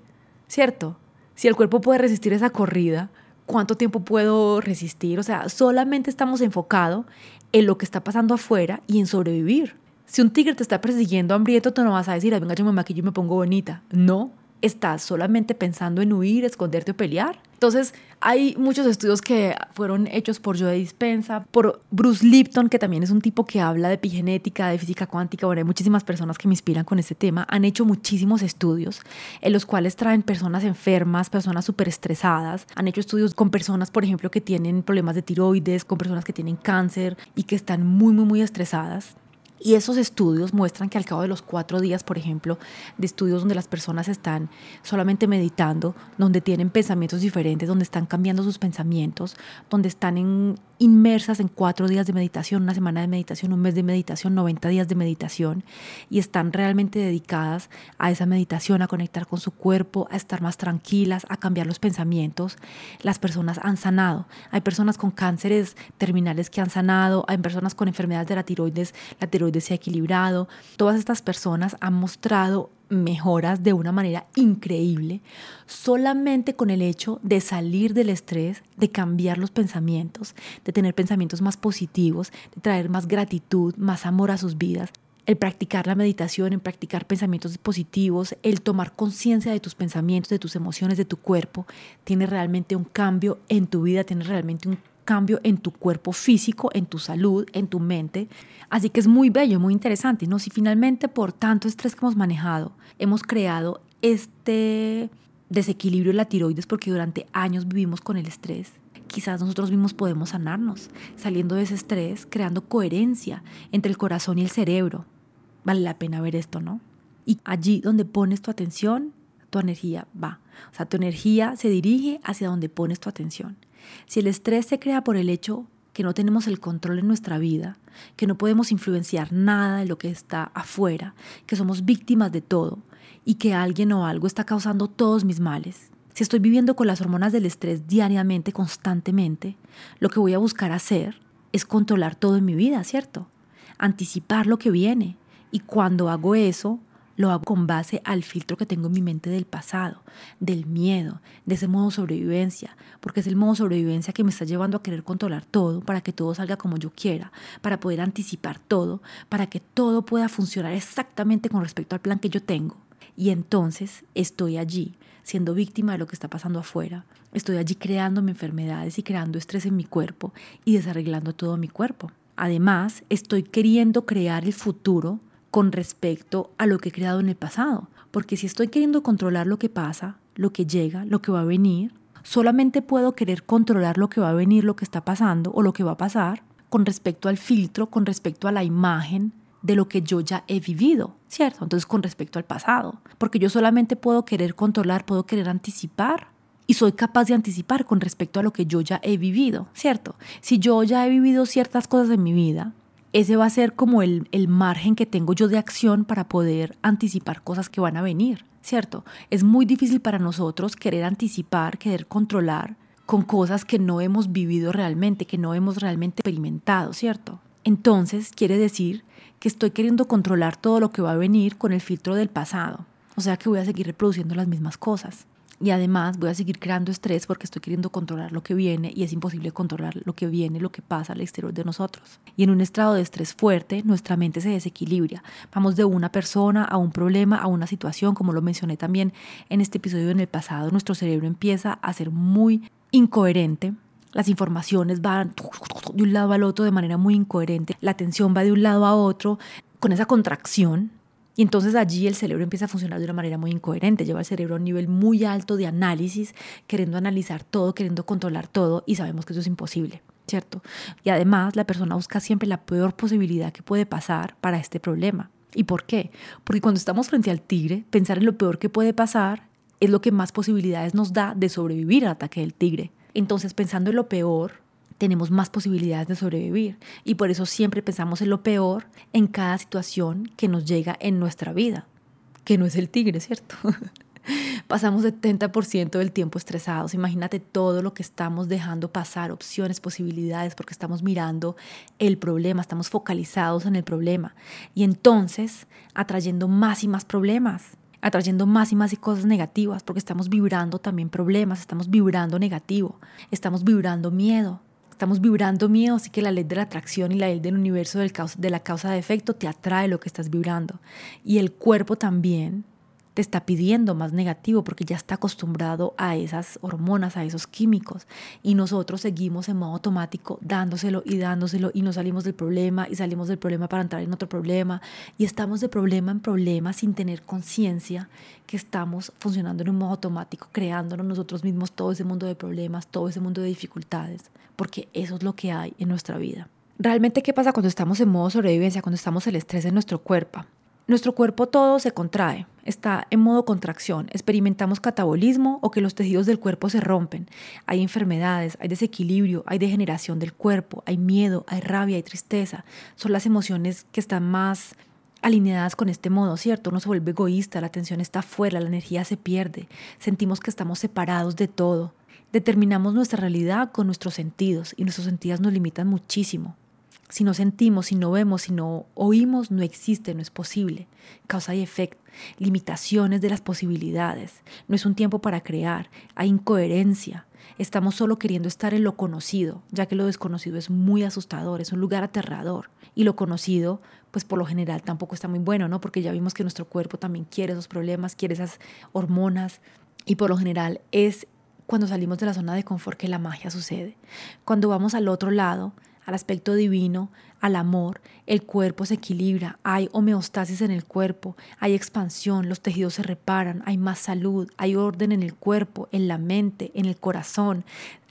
¿cierto? Si el cuerpo puede resistir esa corrida, ¿cuánto tiempo puedo resistir? O sea, solamente estamos enfocados en lo que está pasando afuera y en sobrevivir. Si un tigre te está persiguiendo hambriento, tú no vas a decir, venga, yo me maquillo y me pongo bonita. No, estás solamente pensando en huir, esconderte o pelear. Entonces, hay muchos estudios que fueron hechos por Joe Dispensa, por Bruce Lipton, que también es un tipo que habla de epigenética, de física cuántica. Bueno, hay muchísimas personas que me inspiran con este tema. Han hecho muchísimos estudios en los cuales traen personas enfermas, personas súper estresadas. Han hecho estudios con personas, por ejemplo, que tienen problemas de tiroides, con personas que tienen cáncer y que están muy, muy, muy estresadas. Y esos estudios muestran que al cabo de los cuatro días, por ejemplo, de estudios donde las personas están solamente meditando, donde tienen pensamientos diferentes, donde están cambiando sus pensamientos, donde están en inmersas en cuatro días de meditación, una semana de meditación, un mes de meditación, 90 días de meditación, y están realmente dedicadas a esa meditación, a conectar con su cuerpo, a estar más tranquilas, a cambiar los pensamientos, las personas han sanado. Hay personas con cánceres terminales que han sanado, hay personas con enfermedades de la tiroides, la tiroides se ha equilibrado. Todas estas personas han mostrado mejoras de una manera increíble solamente con el hecho de salir del estrés, de cambiar los pensamientos, de tener pensamientos más positivos, de traer más gratitud, más amor a sus vidas. El practicar la meditación, el practicar pensamientos positivos, el tomar conciencia de tus pensamientos, de tus emociones, de tu cuerpo, tiene realmente un cambio en tu vida, tiene realmente un cambio en tu cuerpo físico, en tu salud, en tu mente. Así que es muy bello, muy interesante, ¿no? Si finalmente por tanto estrés que hemos manejado, hemos creado este desequilibrio en la tiroides porque durante años vivimos con el estrés, quizás nosotros mismos podemos sanarnos, saliendo de ese estrés, creando coherencia entre el corazón y el cerebro, vale la pena ver esto, ¿no? Y allí donde pones tu atención, tu energía va. O sea, tu energía se dirige hacia donde pones tu atención. Si el estrés se crea por el hecho que no tenemos el control en nuestra vida, que no podemos influenciar nada de lo que está afuera, que somos víctimas de todo y que alguien o algo está causando todos mis males. Si estoy viviendo con las hormonas del estrés diariamente, constantemente, lo que voy a buscar hacer es controlar todo en mi vida, ¿cierto? Anticipar lo que viene, y cuando hago eso, lo hago con base al filtro que tengo en mi mente del pasado, del miedo, de ese modo sobrevivencia, porque es el modo sobrevivencia que me está llevando a querer controlar todo para que todo salga como yo quiera, para poder anticipar todo, para que todo pueda funcionar exactamente con respecto al plan que yo tengo. Y entonces estoy allí, siendo víctima de lo que está pasando afuera. Estoy allí creándome enfermedades y creando estrés en mi cuerpo y desarreglando todo mi cuerpo. Además, estoy queriendo crear el futuro con respecto a lo que he creado en el pasado. Porque si estoy queriendo controlar lo que pasa, lo que llega, lo que va a venir, solamente puedo querer controlar lo que va a venir, lo que está pasando o lo que va a pasar con respecto al filtro, con respecto a la imagen de lo que yo ya he vivido, ¿cierto? Entonces con respecto al pasado, porque yo solamente puedo querer controlar, puedo querer anticipar y soy capaz de anticipar con respecto a lo que yo ya he vivido, ¿cierto? Si yo ya he vivido ciertas cosas en mi vida, ese va a ser como el, el margen que tengo yo de acción para poder anticipar cosas que van a venir, ¿cierto? Es muy difícil para nosotros querer anticipar, querer controlar con cosas que no hemos vivido realmente, que no hemos realmente experimentado, ¿cierto? Entonces quiere decir que estoy queriendo controlar todo lo que va a venir con el filtro del pasado. O sea que voy a seguir reproduciendo las mismas cosas y además voy a seguir creando estrés porque estoy queriendo controlar lo que viene y es imposible controlar lo que viene, lo que pasa al exterior de nosotros. Y en un estado de estrés fuerte, nuestra mente se desequilibra. Vamos de una persona a un problema, a una situación, como lo mencioné también en este episodio en el pasado, nuestro cerebro empieza a ser muy incoherente. Las informaciones van de un lado al otro de manera muy incoherente. La atención va de un lado a otro con esa contracción y entonces allí el cerebro empieza a funcionar de una manera muy incoherente, lleva el cerebro a un nivel muy alto de análisis, queriendo analizar todo, queriendo controlar todo, y sabemos que eso es imposible, ¿cierto? Y además la persona busca siempre la peor posibilidad que puede pasar para este problema. ¿Y por qué? Porque cuando estamos frente al tigre, pensar en lo peor que puede pasar es lo que más posibilidades nos da de sobrevivir al ataque del tigre. Entonces, pensando en lo peor, tenemos más posibilidades de sobrevivir. Y por eso siempre pensamos en lo peor en cada situación que nos llega en nuestra vida, que no es el tigre, ¿cierto? Pasamos 70% del tiempo estresados. Imagínate todo lo que estamos dejando pasar, opciones, posibilidades, porque estamos mirando el problema, estamos focalizados en el problema. Y entonces atrayendo más y más problemas atrayendo más y más y cosas negativas, porque estamos vibrando también problemas, estamos vibrando negativo, estamos vibrando miedo, Estamos vibrando miedo, así que la ley de la atracción y la ley del universo del de la causa de efecto te atrae lo que estás vibrando. Y el cuerpo también te está pidiendo más negativo porque ya está acostumbrado a esas hormonas, a esos químicos. Y nosotros seguimos en modo automático dándoselo y dándoselo y no salimos del problema y salimos del problema para entrar en otro problema. Y estamos de problema en problema sin tener conciencia que estamos funcionando en un modo automático, creándonos nosotros mismos todo ese mundo de problemas, todo ese mundo de dificultades, porque eso es lo que hay en nuestra vida. Realmente, ¿qué pasa cuando estamos en modo sobrevivencia, cuando estamos el estrés en nuestro cuerpo? Nuestro cuerpo todo se contrae, está en modo contracción, experimentamos catabolismo o que los tejidos del cuerpo se rompen, hay enfermedades, hay desequilibrio, hay degeneración del cuerpo, hay miedo, hay rabia, hay tristeza. Son las emociones que están más alineadas con este modo, ¿cierto? Uno se vuelve egoísta, la atención está fuera, la energía se pierde, sentimos que estamos separados de todo. Determinamos nuestra realidad con nuestros sentidos y nuestros sentidos nos limitan muchísimo. Si no sentimos, si no vemos, si no oímos, no existe, no es posible. Causa y efecto, limitaciones de las posibilidades. No es un tiempo para crear, hay incoherencia. Estamos solo queriendo estar en lo conocido, ya que lo desconocido es muy asustador, es un lugar aterrador. Y lo conocido, pues por lo general tampoco está muy bueno, ¿no? Porque ya vimos que nuestro cuerpo también quiere esos problemas, quiere esas hormonas. Y por lo general es cuando salimos de la zona de confort que la magia sucede. Cuando vamos al otro lado, al aspecto divino, al amor, el cuerpo se equilibra, hay homeostasis en el cuerpo, hay expansión, los tejidos se reparan, hay más salud, hay orden en el cuerpo, en la mente, en el corazón,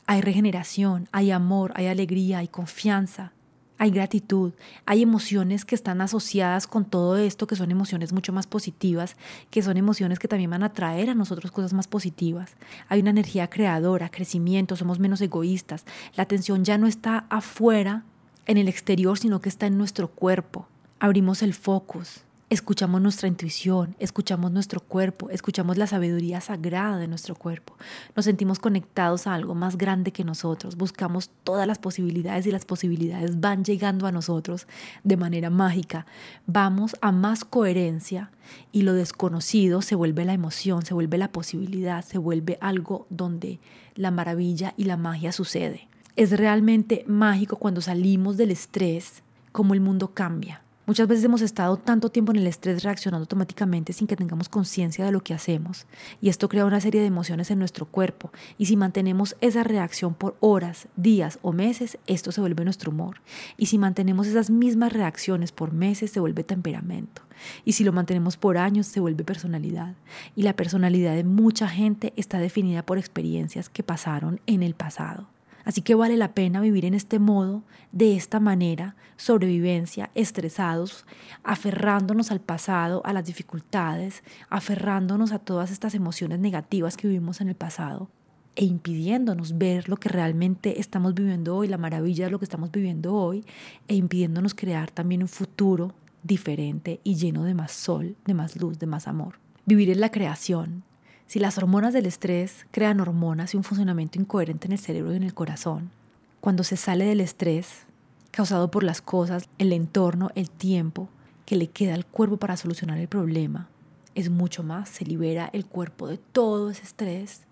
hay regeneración, hay amor, hay alegría, hay confianza, hay gratitud, hay emociones que están asociadas con todo esto, que son emociones mucho más positivas, que son emociones que también van a traer a nosotros cosas más positivas. Hay una energía creadora, crecimiento, somos menos egoístas. La atención ya no está afuera, en el exterior, sino que está en nuestro cuerpo. Abrimos el focus, escuchamos nuestra intuición, escuchamos nuestro cuerpo, escuchamos la sabiduría sagrada de nuestro cuerpo. Nos sentimos conectados a algo más grande que nosotros, buscamos todas las posibilidades y las posibilidades van llegando a nosotros de manera mágica. Vamos a más coherencia y lo desconocido se vuelve la emoción, se vuelve la posibilidad, se vuelve algo donde la maravilla y la magia sucede. Es realmente mágico cuando salimos del estrés, como el mundo cambia Muchas veces hemos estado tanto tiempo en el estrés reaccionando automáticamente sin que tengamos conciencia de lo que hacemos. Y esto crea una serie de emociones en nuestro cuerpo. Y si mantenemos esa reacción por horas, días o meses, esto se vuelve nuestro humor. Y si mantenemos esas mismas reacciones por meses se vuelve temperamento. Y si lo mantenemos por años se vuelve personalidad. Y la personalidad de mucha gente está definida por experiencias que pasaron en el pasado. Así que vale la pena vivir en este modo, de esta manera, sobrevivencia, estresados, aferrándonos al pasado, a las dificultades, aferrándonos a todas estas emociones negativas que vivimos en el pasado e impidiéndonos ver lo que realmente estamos viviendo hoy, la maravilla de lo que estamos viviendo hoy, e impidiéndonos crear también un futuro diferente y lleno de más sol, de más luz, de más amor. Vivir en la creación, si las hormonas del estrés crean hormonas y un funcionamiento incoherente en el cerebro y en el corazón, cuando se sale del estrés causado por las cosas, el entorno, el tiempo que le queda al cuerpo para solucionar el problema, es mucho más, se libera el cuerpo de todo ese estrés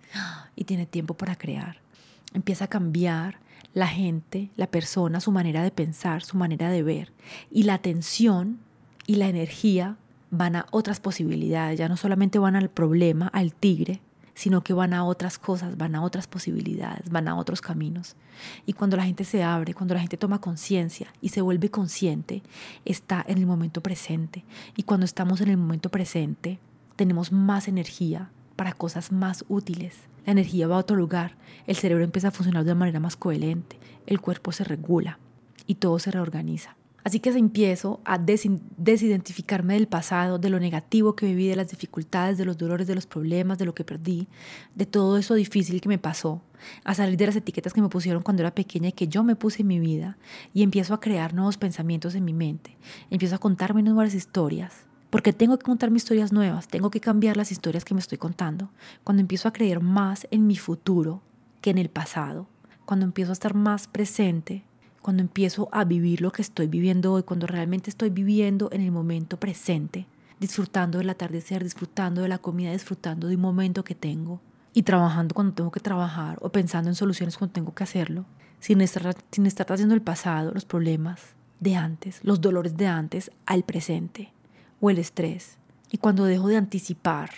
y tiene tiempo para crear. Empieza a cambiar la gente, la persona, su manera de pensar, su manera de ver y la atención y la energía van a otras posibilidades, ya no solamente van al problema, al tigre, sino que van a otras cosas, van a otras posibilidades, van a otros caminos. Y cuando la gente se abre, cuando la gente toma conciencia y se vuelve consciente, está en el momento presente. Y cuando estamos en el momento presente, tenemos más energía para cosas más útiles. La energía va a otro lugar, el cerebro empieza a funcionar de una manera más coherente, el cuerpo se regula y todo se reorganiza. Así que empiezo a desidentificarme del pasado, de lo negativo que viví, de las dificultades, de los dolores, de los problemas, de lo que perdí, de todo eso difícil que me pasó, a salir de las etiquetas que me pusieron cuando era pequeña y que yo me puse en mi vida, y empiezo a crear nuevos pensamientos en mi mente, empiezo a contarme nuevas historias, porque tengo que contarme historias nuevas, tengo que cambiar las historias que me estoy contando, cuando empiezo a creer más en mi futuro que en el pasado, cuando empiezo a estar más presente cuando empiezo a vivir lo que estoy viviendo hoy, cuando realmente estoy viviendo en el momento presente, disfrutando del atardecer, disfrutando de la comida, disfrutando de un momento que tengo y trabajando cuando tengo que trabajar o pensando en soluciones cuando tengo que hacerlo, sin estar, sin estar haciendo el pasado, los problemas de antes, los dolores de antes al presente o el estrés. Y cuando dejo de anticipar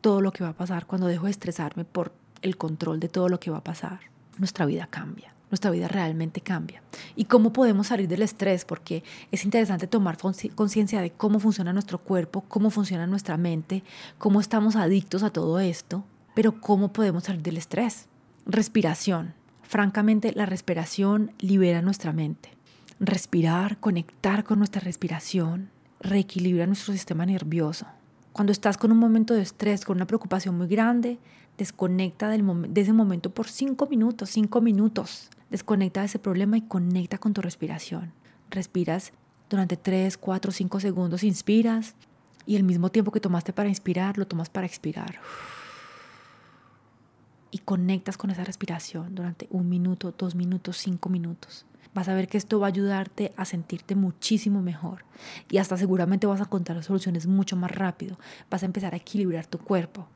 todo lo que va a pasar, cuando dejo de estresarme por el control de todo lo que va a pasar, nuestra vida cambia nuestra vida realmente cambia. ¿Y cómo podemos salir del estrés? Porque es interesante tomar conciencia de cómo funciona nuestro cuerpo, cómo funciona nuestra mente, cómo estamos adictos a todo esto, pero cómo podemos salir del estrés. Respiración. Francamente, la respiración libera nuestra mente. Respirar, conectar con nuestra respiración, reequilibra nuestro sistema nervioso. Cuando estás con un momento de estrés, con una preocupación muy grande, desconecta del de ese momento por cinco minutos, cinco minutos. Desconecta de ese problema y conecta con tu respiración. Respiras durante 3, 4, 5 segundos, inspiras y el mismo tiempo que tomaste para inspirar, lo tomas para expirar. Y conectas con esa respiración durante un minuto, dos minutos, cinco minutos. vas a ver que esto va a ayudarte a sentirte muchísimo mejor y hasta seguramente vas a encontrar soluciones mucho más rápido, vas a empezar a equilibrar tu cuerpo.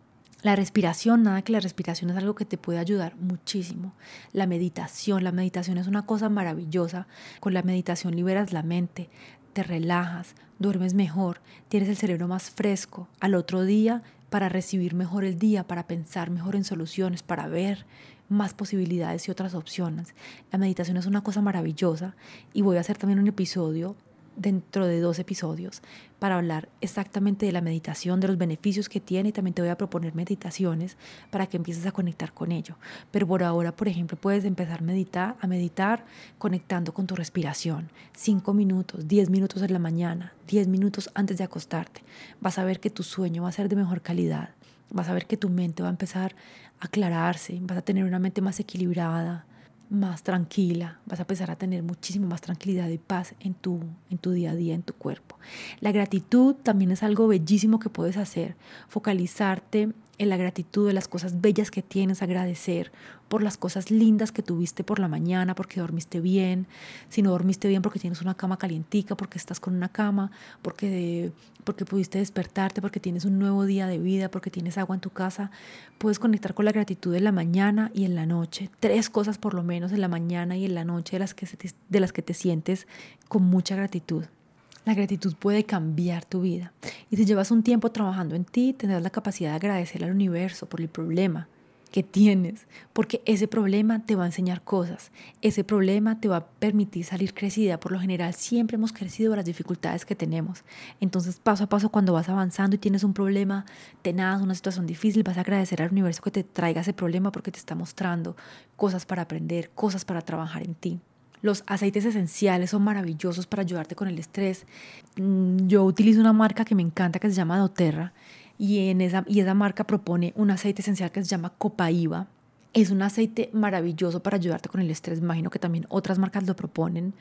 La respiración, nada que la respiración es algo que te puede ayudar muchísimo. La meditación, la meditación es una cosa maravillosa. Con la meditación liberas la mente, te relajas, duermes mejor, tienes el cerebro más fresco. Al otro día para recibir mejor el día, para pensar mejor en soluciones, para ver más posibilidades y otras opciones. La meditación es una cosa maravillosa y voy a hacer también un episodio dentro de dos episodios para hablar exactamente de la meditación, de los beneficios que tiene y también te voy a proponer meditaciones para que empieces a conectar con ello. Pero por ahora, por ejemplo, puedes empezar a meditar, conectando con tu respiración. Cinco minutos, diez minutos en la mañana, diez minutos antes de acostarte. Vas a ver que tu sueño va a ser de mejor calidad. Vas a ver que tu mente va a empezar a aclararse, vas a tener una mente más equilibrada, más tranquila, vas a empezar a tener muchísimo más tranquilidad y paz en tu, en tu día a día, en tu cuerpo. La gratitud también es algo bellísimo que puedes hacer, focalizarte en la gratitud de las cosas bellas que tienes, agradecer por las cosas lindas que tuviste por la mañana, porque dormiste bien, si no dormiste bien porque tienes una cama calientica, porque estás con una cama, porque, porque pudiste despertarte, porque tienes un nuevo día de vida, porque tienes agua en tu casa, puedes conectar con la gratitud en la mañana y en la noche, tres cosas por lo menos en la mañana y en la noche de las que, de las que te sientes con mucha gratitud. La gratitud puede cambiar tu vida. Y si llevas un tiempo trabajando en ti, tendrás la capacidad de agradecer al universo por el problema que tienes, porque ese problema te va a enseñar cosas, ese problema te va a permitir salir crecida, por lo general siempre hemos crecido a las dificultades que tenemos, entonces paso a paso cuando vas avanzando y tienes un problema tenaz, una situación difícil, vas a agradecer al universo que te traiga ese problema porque te está mostrando cosas para aprender, cosas para trabajar en ti. Los aceites esenciales son maravillosos para ayudarte con el estrés. Mm, yo utilizo una marca que me encanta que se llama doTERRA y, en esa, y esa marca propone un aceite esencial que se llama Copaiba. Es un aceite maravilloso para ayudarte con el estrés. Imagino que también otras marcas lo proponen.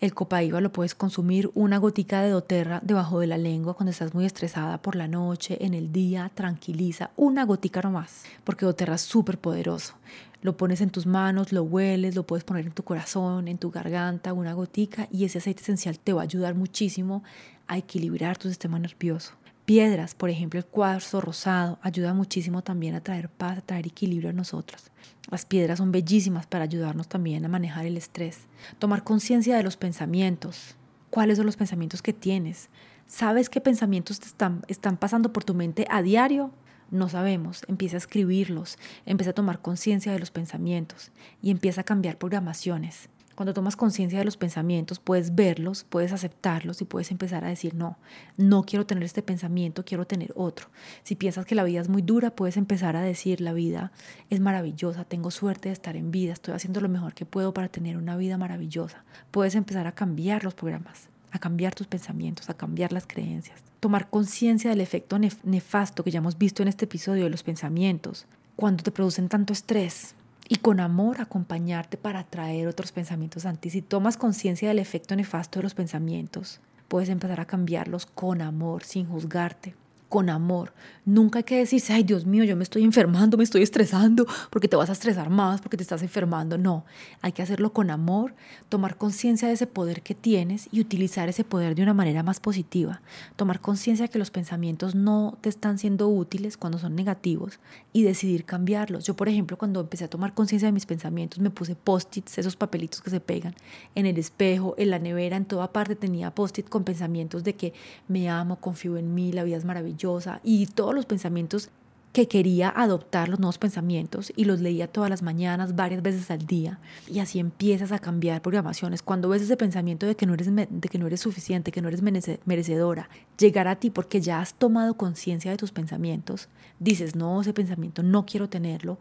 El Copaiba lo puedes consumir una gotica de doTERRA debajo de la lengua cuando estás muy estresada por la noche, en el día, tranquiliza. Una gotica nomás, porque doTERRA es súper poderoso. Lo pones en tus manos, lo hueles, lo puedes poner en tu corazón, en tu garganta, una gotica y ese aceite esencial te va a ayudar muchísimo a equilibrar tu sistema nervioso. Piedras, por ejemplo, el cuarzo rosado ayuda muchísimo también a traer paz, a traer equilibrio a nosotros. Las piedras son bellísimas para ayudarnos también a manejar el estrés. Tomar conciencia de los pensamientos. ¿Cuáles son los pensamientos que tienes? ¿Sabes qué pensamientos te están, están pasando por tu mente a diario? No sabemos, empieza a escribirlos, empieza a tomar conciencia de los pensamientos y empieza a cambiar programaciones. Cuando tomas conciencia de los pensamientos, puedes verlos, puedes aceptarlos y puedes empezar a decir, no, no quiero tener este pensamiento, quiero tener otro. Si piensas que la vida es muy dura, puedes empezar a decir, la vida es maravillosa, tengo suerte de estar en vida, estoy haciendo lo mejor que puedo para tener una vida maravillosa. Puedes empezar a cambiar los programas, a cambiar tus pensamientos, a cambiar las creencias tomar conciencia del efecto nefasto que ya hemos visto en este episodio de los pensamientos, cuando te producen tanto estrés, y con amor acompañarte para atraer otros pensamientos a. Si tomas conciencia del efecto nefasto de los pensamientos, puedes empezar a cambiarlos con amor, sin juzgarte con amor. Nunca hay que decirse, ay Dios mío, yo me estoy enfermando, me estoy estresando, porque te vas a estresar más, porque te estás enfermando. No, hay que hacerlo con amor, tomar conciencia de ese poder que tienes y utilizar ese poder de una manera más positiva. Tomar conciencia que los pensamientos no te están siendo útiles cuando son negativos y decidir cambiarlos. Yo, por ejemplo, cuando empecé a tomar conciencia de mis pensamientos, me puse post-its, esos papelitos que se pegan en el espejo, en la nevera, en toda parte tenía post-it con pensamientos de que me amo, confío en mí, la vida es maravillosa y todos los pensamientos que quería adoptar los nuevos pensamientos y los leía todas las mañanas, varias veces al día. Y así empiezas a cambiar programaciones. Cuando ves ese pensamiento de que no eres, de que no eres suficiente, que no eres merecedora, llegar a ti porque ya has tomado conciencia de tus pensamientos, dices, no, ese pensamiento no quiero tenerlo,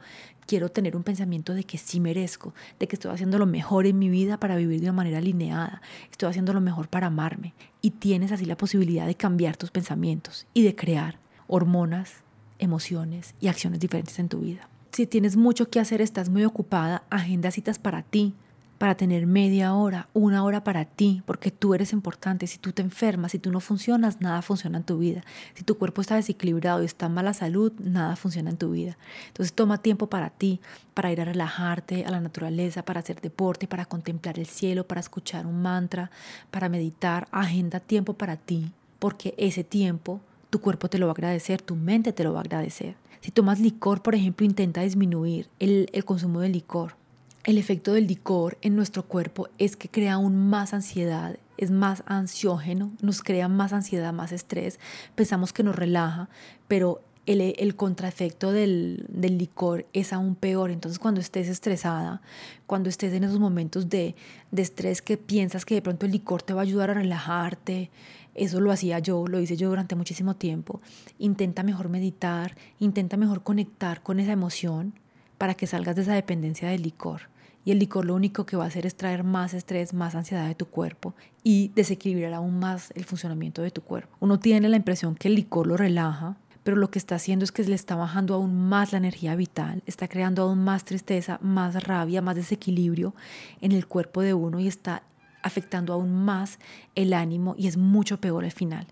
quiero tener un pensamiento de que sí merezco, de que estoy haciendo lo mejor en mi vida para vivir de una manera alineada, estoy haciendo lo mejor para amarme. Y tienes así la posibilidad de cambiar tus pensamientos y de crear hormonas emociones y acciones diferentes en tu vida. Si tienes mucho que hacer, estás muy ocupada, agenda citas para ti. para tener media hora, una hora para ti, porque tú eres importante. Si tú te enfermas, si tú no funcionas, nada funciona en tu vida. Si tu cuerpo está desequilibrado y está en mala salud, nada funciona en tu vida. Entonces toma tiempo para ti, para ir a relajarte a la naturaleza, para hacer deporte, para contemplar el cielo, para escuchar un mantra, para meditar. Agenda tiempo para ti, porque ese tiempo tu cuerpo te lo va a agradecer, tu mente te lo va a agradecer. Si tomas licor, por ejemplo, intenta disminuir el, consumo de licor el efecto del licor en nuestro cuerpo es que crea aún más ansiedad, es más ansiógeno, nos crea más ansiedad, más estrés, pensamos que nos relaja, pero el, el contraefecto del, del, licor es aún peor. Entonces cuando estés estresada, cuando estés en esos momentos de, de estrés que piensas que de pronto el licor te va a ayudar a relajarte, eso lo hacía yo, lo hice yo durante muchísimo tiempo. Intenta mejor meditar, intenta mejor conectar con esa emoción para que salgas de esa dependencia del licor. Y el licor lo único que va a hacer es traer más estrés, más ansiedad de tu cuerpo y desequilibrar aún más el funcionamiento de tu cuerpo. Uno tiene la impresión que el licor lo relaja, pero lo que está haciendo es que le está bajando aún más la energía vital, está creando aún más tristeza, más rabia, más desequilibrio en el cuerpo de uno y está afectando aún más el ánimo y es mucho peor al final.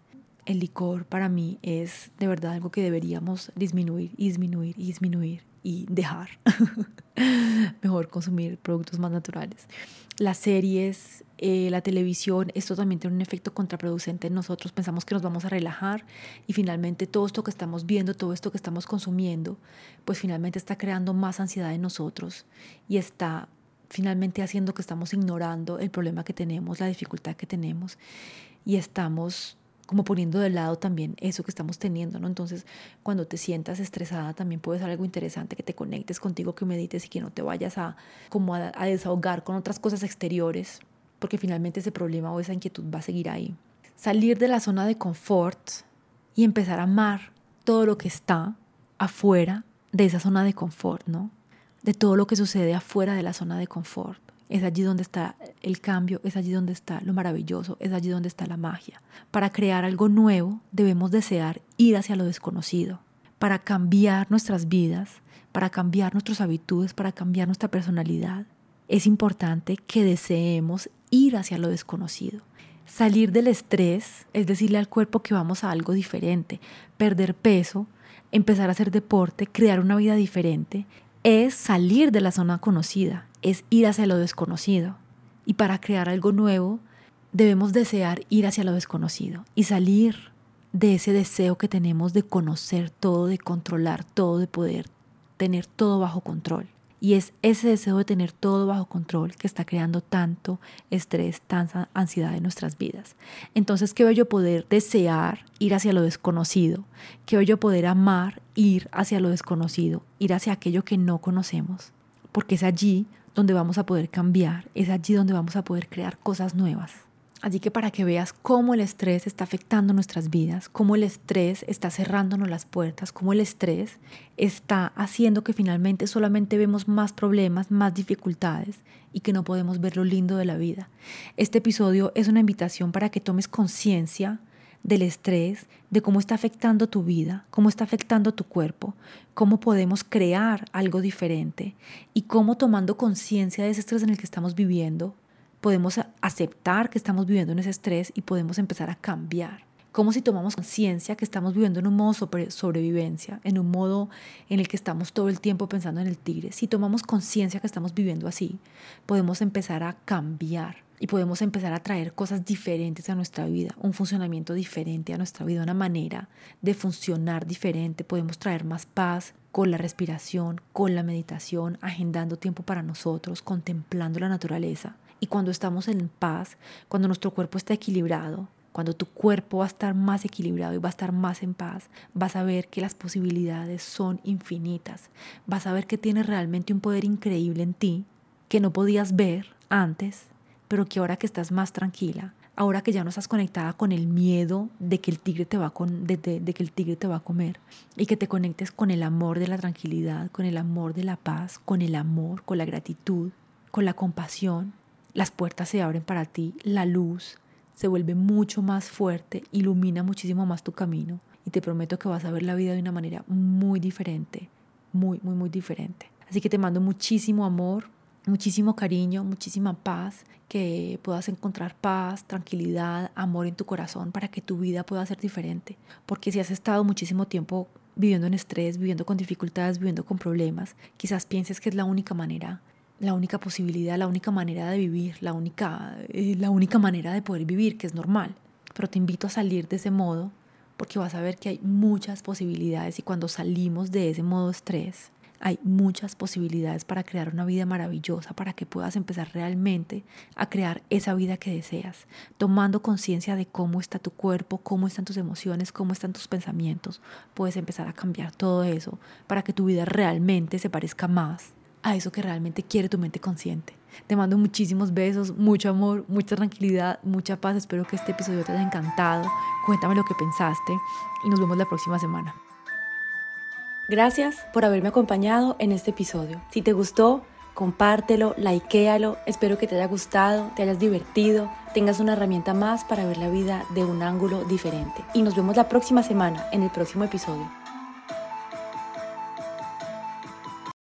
El licor para mí es de verdad algo que deberíamos disminuir y disminuir y disminuir y dejar. Mejor consumir productos más naturales. Las series, eh, la televisión, esto también tiene un efecto contraproducente en nosotros. Pensamos que nos vamos a relajar y finalmente todo esto que estamos viendo, todo esto que estamos consumiendo, pues finalmente está creando más ansiedad en nosotros y está finalmente haciendo que estamos ignorando el problema que tenemos, la dificultad que tenemos y estamos como poniendo de lado también eso que estamos teniendo, ¿no? Entonces, cuando te sientas estresada, también puede ser algo interesante que te conectes contigo, que medites y que no te vayas a como a, desahogar con otras cosas exteriores, porque finalmente ese problema o esa inquietud va a seguir ahí. Salir de la zona de confort y empezar a amar todo lo que está afuera de esa zona de confort, ¿no? De todo lo que sucede afuera de la zona de confort. Es allí donde está el cambio, es allí donde está lo maravilloso, es allí donde está la magia. Para crear algo nuevo debemos desear ir hacia lo desconocido. Para cambiar nuestras vidas, para cambiar nuestras habitudes, para cambiar nuestra personalidad, es importante que deseemos ir hacia lo desconocido. Salir del estrés es decirle al cuerpo que vamos a algo diferente, perder peso, empezar a hacer deporte, crear una vida diferente, es salir de la zona conocida, es ir hacia lo desconocido. Y para crear algo nuevo, debemos desear ir hacia lo desconocido y salir de ese deseo que tenemos de conocer todo, de controlar todo, de poder tener todo bajo control. Y es ese deseo de tener todo bajo control que está creando tanto estrés, tanta ansiedad en nuestras vidas. Entonces, qué bello poder desear ir hacia lo desconocido, qué bello poder amar ir hacia lo desconocido, ir hacia aquello que no conocemos, porque es allí donde vamos a poder cambiar, es allí donde vamos a poder crear cosas nuevas. Así que para que veas cómo el estrés está afectando nuestras vidas, cómo el estrés está cerrándonos las puertas, cómo el estrés está haciendo que finalmente solamente vemos más problemas, más dificultades y que no podemos ver lo lindo de la vida. Este episodio es una invitación para que tomes conciencia del estrés, de cómo está afectando tu vida, cómo está afectando tu cuerpo, cómo podemos crear algo diferente y cómo tomando conciencia de ese estrés en el que estamos viviendo, podemos aceptar que estamos viviendo en ese estrés y podemos empezar a cambiar. Como si tomamos conciencia que estamos viviendo en un modo sobre sobrevivencia, en un modo en el que estamos todo el tiempo pensando en el tigre. Si tomamos conciencia que estamos viviendo así, podemos empezar a cambiar y podemos empezar a traer cosas diferentes a nuestra vida, un funcionamiento diferente a nuestra vida, una manera de funcionar diferente. Podemos traer más paz con la respiración, con la meditación, agendando tiempo para nosotros, contemplando la naturaleza. Y cuando estamos en paz, cuando nuestro cuerpo está equilibrado, cuando tu cuerpo va a estar más equilibrado y va a estar más en paz, vas a ver que las posibilidades son infinitas. Vas a ver que tienes realmente un poder increíble en ti que no podías ver antes, pero que ahora que estás más tranquila, ahora que ya no estás conectada con el miedo de que el tigre te va con, de, de que el tigre te va a comer y que te conectes con el amor de la tranquilidad, con el amor de la paz, con el amor, con la gratitud, con la compasión, las puertas se abren para ti, la luz se vuelve mucho más fuerte, ilumina muchísimo más tu camino y te prometo que vas a ver la vida de una manera muy diferente, muy, muy, muy diferente. Así que te mando muchísimo amor, muchísimo cariño, muchísima paz, que puedas encontrar paz, tranquilidad, amor en tu corazón para que tu vida pueda ser diferente. Porque si has estado muchísimo tiempo viviendo en estrés, viviendo con dificultades, viviendo con problemas, quizás pienses que es la única manera, la única posibilidad, la única manera de vivir, la única, eh, la única manera de poder vivir, que es normal. Pero te invito a salir de ese modo porque vas a ver que hay muchas posibilidades y cuando salimos de ese modo estrés, hay muchas posibilidades para crear una vida maravillosa, para que puedas empezar realmente a crear esa vida que deseas, tomando conciencia de cómo está tu cuerpo, cómo están tus emociones, cómo están tus pensamientos. Puedes empezar a cambiar todo eso para que tu vida realmente se parezca más a eso que realmente quiere tu mente consciente. Te mando muchísimos besos, mucho amor, mucha tranquilidad, mucha paz. Espero que este episodio te haya encantado. Cuéntame lo que pensaste y nos vemos la próxima semana. Gracias por haberme acompañado en este episodio. Si te gustó, compártelo, likealo. Espero que te haya gustado, te hayas divertido, tengas una herramienta más para ver la vida de un ángulo diferente. Y nos vemos la próxima semana en el próximo episodio.